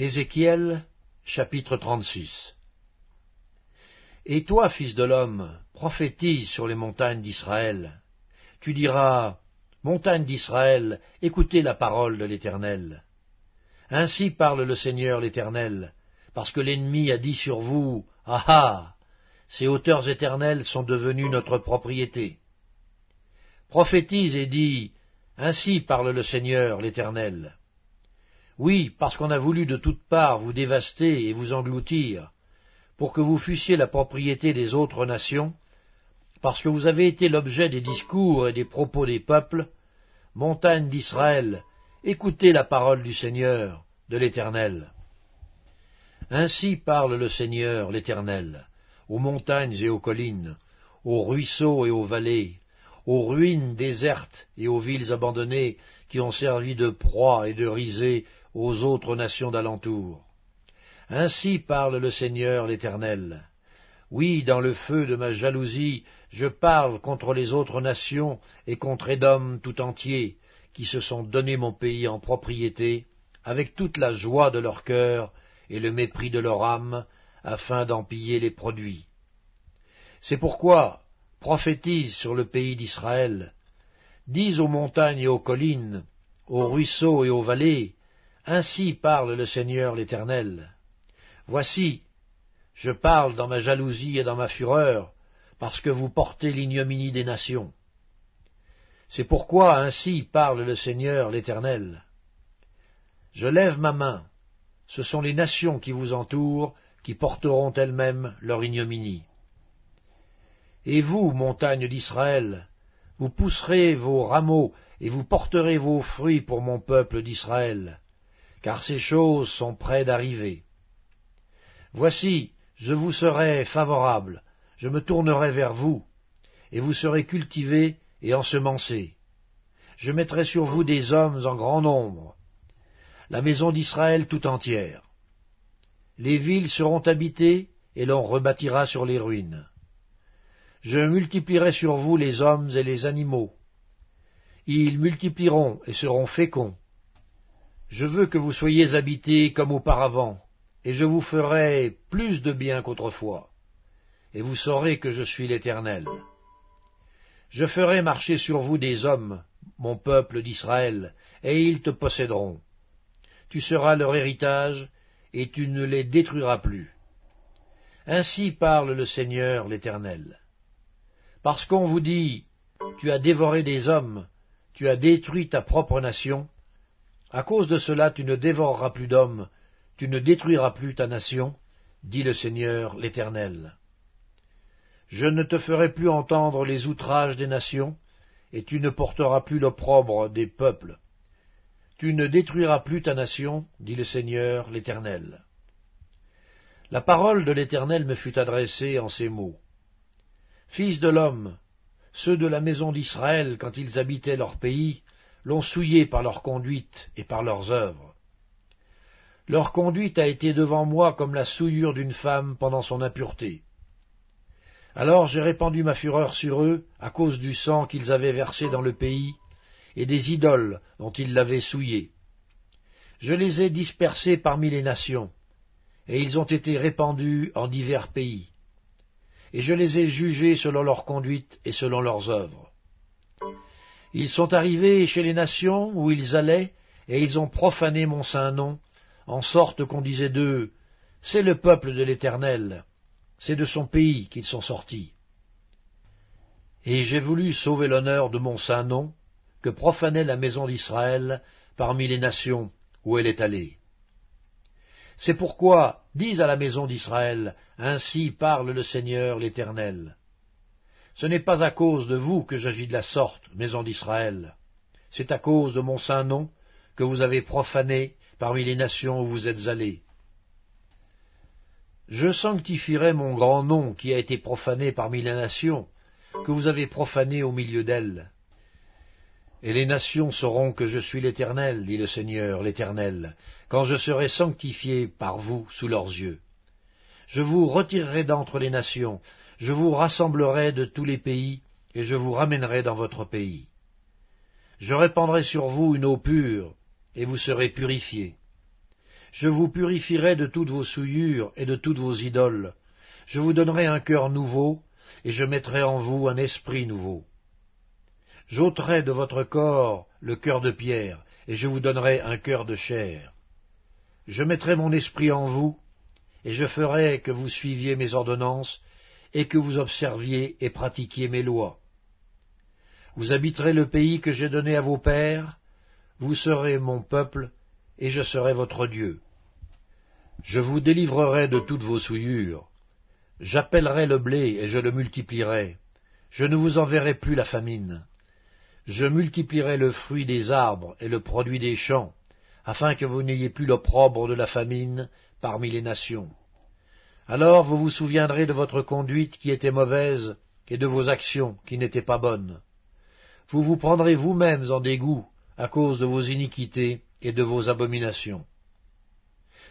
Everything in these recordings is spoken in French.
Ézéchiel chapitre 36 Et toi, fils de l'homme, prophétise sur les montagnes d'Israël. Tu diras, Montagnes d'Israël, écoutez la parole de l'Éternel. Ainsi parle le Seigneur l'Éternel, parce que l'ennemi a dit sur vous, Ah ah Ces hauteurs éternelles sont devenues notre propriété. Prophétise et dis, Ainsi parle le Seigneur l'Éternel. Oui, parce qu'on a voulu de toutes parts vous dévaster et vous engloutir, pour que vous fussiez la propriété des autres nations, parce que vous avez été l'objet des discours et des propos des peuples, montagne d'Israël, écoutez la parole du Seigneur, de l'Éternel. Ainsi parle le Seigneur, l'Éternel, aux montagnes et aux collines, aux ruisseaux et aux vallées, aux ruines désertes et aux villes abandonnées qui ont servi de proie et de risée aux autres nations d'alentour. Ainsi parle le Seigneur l'Éternel. Oui, dans le feu de ma jalousie, je parle contre les autres nations et contre Édom tout entier, qui se sont donné mon pays en propriété, avec toute la joie de leur cœur et le mépris de leur âme, afin d'en piller les produits. C'est pourquoi prophétise sur le pays d'Israël, dis aux montagnes et aux collines, aux ruisseaux et aux vallées, ainsi parle le Seigneur l'Éternel. Voici, je parle dans ma jalousie et dans ma fureur, parce que vous portez l'ignominie des nations. C'est pourquoi ainsi parle le Seigneur l'Éternel. Je lève ma main, ce sont les nations qui vous entourent qui porteront elles-mêmes leur ignominie. Et vous, montagnes d'Israël, vous pousserez vos rameaux et vous porterez vos fruits pour mon peuple d'Israël, car ces choses sont près d'arriver. Voici, je vous serai favorable, je me tournerai vers vous, et vous serez cultivés et ensemencés. Je mettrai sur vous des hommes en grand nombre, la maison d'Israël tout entière. Les villes seront habitées, et l'on rebâtira sur les ruines. Je multiplierai sur vous les hommes et les animaux. Ils multiplieront et seront féconds. Je veux que vous soyez habités comme auparavant, et je vous ferai plus de bien qu'autrefois, et vous saurez que je suis l'Éternel. Je ferai marcher sur vous des hommes, mon peuple d'Israël, et ils te posséderont. Tu seras leur héritage, et tu ne les détruiras plus. Ainsi parle le Seigneur l'Éternel. Parce qu'on vous dit, tu as dévoré des hommes, tu as détruit ta propre nation, à cause de cela tu ne dévoreras plus d'hommes, tu ne détruiras plus ta nation, dit le Seigneur l'Éternel. Je ne te ferai plus entendre les outrages des nations, et tu ne porteras plus l'opprobre des peuples. Tu ne détruiras plus ta nation, dit le Seigneur l'Éternel. La parole de l'Éternel me fut adressée en ces mots. Fils de l'homme, ceux de la maison d'Israël, quand ils habitaient leur pays, l'ont souillé par leur conduite et par leurs œuvres. Leur conduite a été devant moi comme la souillure d'une femme pendant son impureté. Alors j'ai répandu ma fureur sur eux à cause du sang qu'ils avaient versé dans le pays et des idoles dont ils l'avaient souillé. Je les ai dispersés parmi les nations, et ils ont été répandus en divers pays. Et je les ai jugés selon leur conduite et selon leurs œuvres. Ils sont arrivés chez les nations où ils allaient, et ils ont profané mon saint nom, en sorte qu'on disait d'eux, C'est le peuple de l'Éternel, c'est de son pays qu'ils sont sortis. Et j'ai voulu sauver l'honneur de mon saint nom, que profanait la maison d'Israël parmi les nations où elle est allée. C'est pourquoi, dis à la maison d'Israël, ainsi parle le Seigneur l'Éternel. Ce n'est pas à cause de vous que j'agis de la sorte, maison d'Israël. C'est à cause de mon saint nom que vous avez profané parmi les nations où vous êtes allés. Je sanctifierai mon grand nom qui a été profané parmi les nations, que vous avez profané au milieu d'elles. Et les nations sauront que je suis l'Éternel, dit le Seigneur l'Éternel, quand je serai sanctifié par vous sous leurs yeux. Je vous retirerai d'entre les nations, je vous rassemblerai de tous les pays, et je vous ramènerai dans votre pays. Je répandrai sur vous une eau pure, et vous serez purifiés. Je vous purifierai de toutes vos souillures et de toutes vos idoles. Je vous donnerai un cœur nouveau, et je mettrai en vous un esprit nouveau. J'ôterai de votre corps le cœur de pierre, et je vous donnerai un cœur de chair. Je mettrai mon esprit en vous, et je ferai que vous suiviez mes ordonnances, et que vous observiez et pratiquiez mes lois. Vous habiterez le pays que j'ai donné à vos pères, vous serez mon peuple, et je serai votre Dieu. Je vous délivrerai de toutes vos souillures. J'appellerai le blé, et je le multiplierai. Je ne vous enverrai plus la famine. Je multiplierai le fruit des arbres et le produit des champs, afin que vous n'ayez plus l'opprobre de la famine parmi les nations. Alors vous vous souviendrez de votre conduite qui était mauvaise et de vos actions qui n'étaient pas bonnes. Vous vous prendrez vous-mêmes en dégoût à cause de vos iniquités et de vos abominations.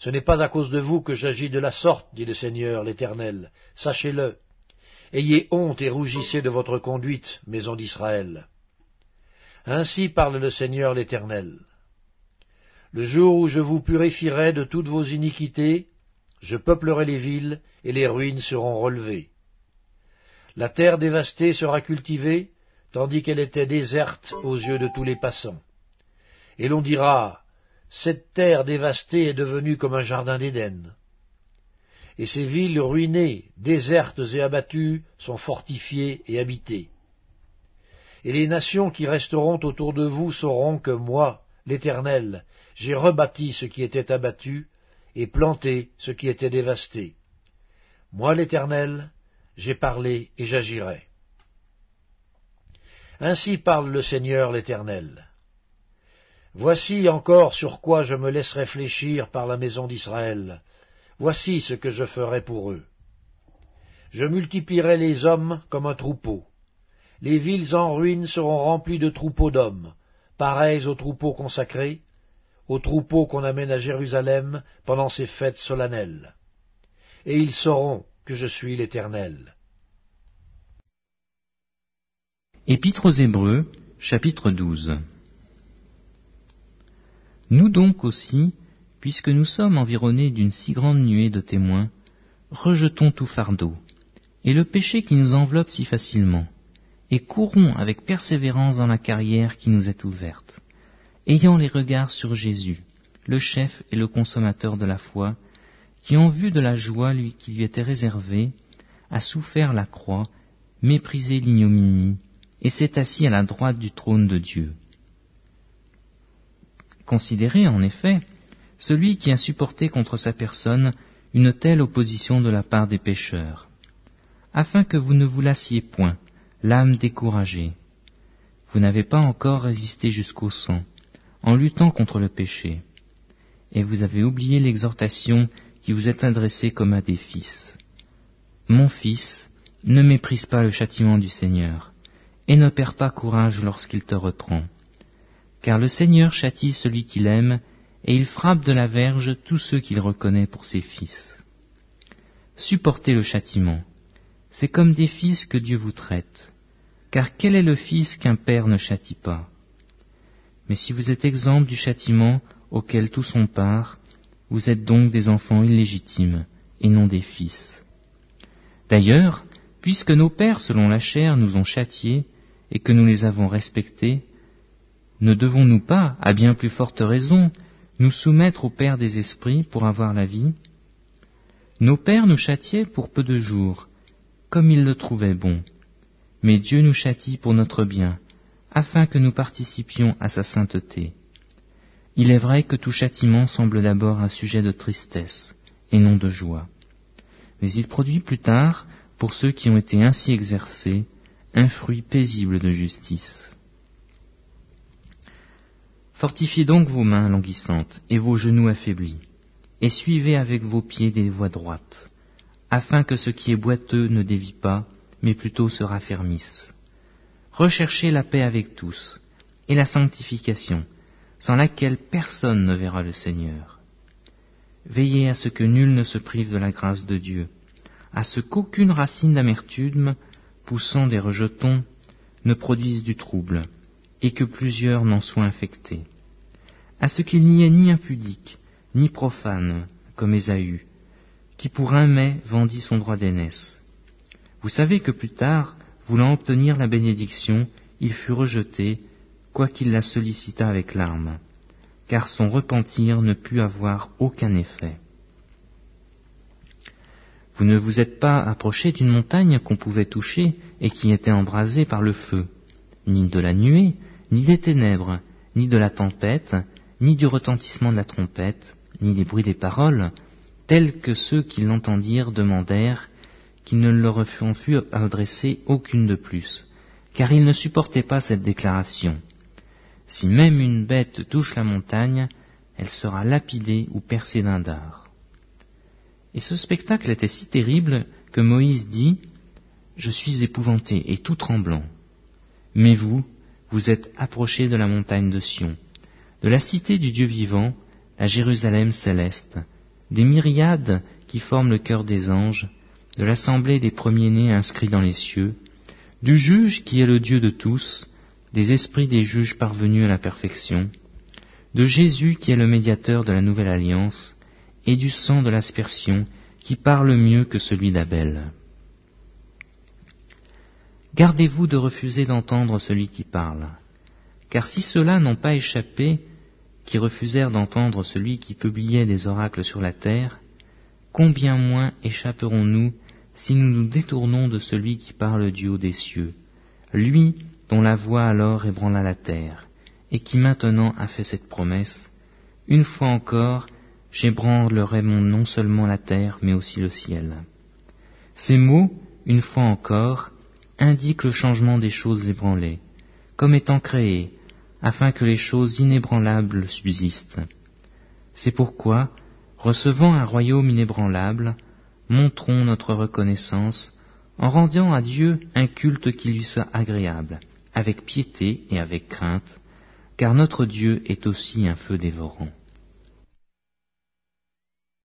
Ce n'est pas à cause de vous que j'agis de la sorte, dit le Seigneur l'Éternel. Sachez-le. Ayez honte et rougissez de votre conduite, maison d'Israël. Ainsi parle le Seigneur l'Éternel. Le jour où je vous purifierai de toutes vos iniquités, je peuplerai les villes, et les ruines seront relevées. La terre dévastée sera cultivée, tandis qu'elle était déserte aux yeux de tous les passants. Et l'on dira, Cette terre dévastée est devenue comme un jardin d'Éden. Et ces villes ruinées, désertes et abattues, sont fortifiées et habitées. Et les nations qui resteront autour de vous sauront que moi, l'Éternel, j'ai rebâti ce qui était abattu, et planté ce qui était dévasté. Moi, l'Éternel, j'ai parlé et j'agirai. Ainsi parle le Seigneur l'Éternel. Voici encore sur quoi je me laisse réfléchir par la maison d'Israël. Voici ce que je ferai pour eux. Je multiplierai les hommes comme un troupeau. Les villes en ruine seront remplies de troupeaux d'hommes, pareils aux troupeaux consacrés, aux troupeaux qu'on amène à Jérusalem pendant ces fêtes solennelles. Et ils sauront que je suis l'Éternel. Épître aux Hébreux, chapitre 12 Nous donc aussi, puisque nous sommes environnés d'une si grande nuée de témoins, rejetons tout fardeau, et le péché qui nous enveloppe si facilement, et courons avec persévérance dans la carrière qui nous est ouverte, ayant les regards sur Jésus, le chef et le consommateur de la foi, qui en vue de la joie lui, qui lui était réservée, a souffert la croix, méprisé l'ignominie, et s'est assis à la droite du trône de Dieu. Considérez en effet celui qui a supporté contre sa personne une telle opposition de la part des pécheurs, afin que vous ne vous lassiez point, l'âme découragée. Vous n'avez pas encore résisté jusqu'au sang, en luttant contre le péché, et vous avez oublié l'exhortation qui vous est adressée comme à des fils. Mon fils, ne méprise pas le châtiment du Seigneur, et ne perds pas courage lorsqu'il te reprend. Car le Seigneur châtie celui qu'il aime, et il frappe de la verge tous ceux qu'il reconnaît pour ses fils. Supportez le châtiment. C'est comme des fils que Dieu vous traite. Car quel est le fils qu'un père ne châtie pas? Mais si vous êtes exempt du châtiment auquel tous ont part, vous êtes donc des enfants illégitimes, et non des fils. D'ailleurs, puisque nos pères selon la chair nous ont châtiés, et que nous les avons respectés, ne devons-nous pas, à bien plus forte raison, nous soumettre au Père des esprits pour avoir la vie? Nos pères nous châtiaient pour peu de jours, comme ils le trouvaient bon. Mais Dieu nous châtie pour notre bien, afin que nous participions à sa sainteté. Il est vrai que tout châtiment semble d'abord un sujet de tristesse, et non de joie. Mais il produit plus tard, pour ceux qui ont été ainsi exercés, un fruit paisible de justice. Fortifiez donc vos mains languissantes et vos genoux affaiblis, et suivez avec vos pieds des voies droites, afin que ce qui est boiteux ne dévie pas, mais plutôt se raffermisse. Recherchez la paix avec tous, et la sanctification, sans laquelle personne ne verra le Seigneur. Veillez à ce que nul ne se prive de la grâce de Dieu, à ce qu'aucune racine d'amertume poussant des rejetons, ne produisent du trouble, et que plusieurs n'en soient infectés. À ce qu'il n'y ait ni impudique, ni profane, comme Ésaü, qui pour un mai vendit son droit d'aînesse. Vous savez que plus tard, voulant obtenir la bénédiction, il fut rejeté, quoiqu'il la sollicita avec larmes, car son repentir ne put avoir aucun effet. Vous ne vous êtes pas approché d'une montagne qu'on pouvait toucher et qui était embrasée par le feu, ni de la nuée, ni des ténèbres, ni de la tempête, ni du retentissement de la trompette, ni des bruits des paroles, tels que ceux qui l'entendirent demandèrent qu'il ne leur en fût adressé aucune de plus, car ils ne supportaient pas cette déclaration. Si même une bête touche la montagne, elle sera lapidée ou percée d'un dard. Et ce spectacle était si terrible que Moïse dit Je suis épouvanté et tout tremblant. Mais vous, vous êtes approchés de la montagne de Sion, de la cité du Dieu vivant, à Jérusalem céleste, des myriades qui forment le cœur des anges, de l'assemblée des premiers-nés inscrits dans les cieux, du juge qui est le Dieu de tous, des esprits des juges parvenus à la perfection, de Jésus qui est le médiateur de la nouvelle alliance, et du sang de l'aspersion qui parle mieux que celui d'Abel. Gardez-vous de refuser d'entendre celui qui parle, car si ceux-là n'ont pas échappé, qui refusèrent d'entendre celui qui publiait des oracles sur la terre, combien moins échapperons-nous si nous nous détournons de celui qui parle du haut des cieux, lui dont la voix alors ébranla la terre, et qui maintenant a fait cette promesse, une fois encore, j'ébranlerai mon non seulement la terre, mais aussi le ciel. Ces mots, une fois encore, indiquent le changement des choses ébranlées, comme étant créées, afin que les choses inébranlables subsistent. C'est pourquoi, recevant un royaume inébranlable, montrons notre reconnaissance en rendant à Dieu un culte qui lui soit agréable, avec piété et avec crainte, car notre Dieu est aussi un feu dévorant.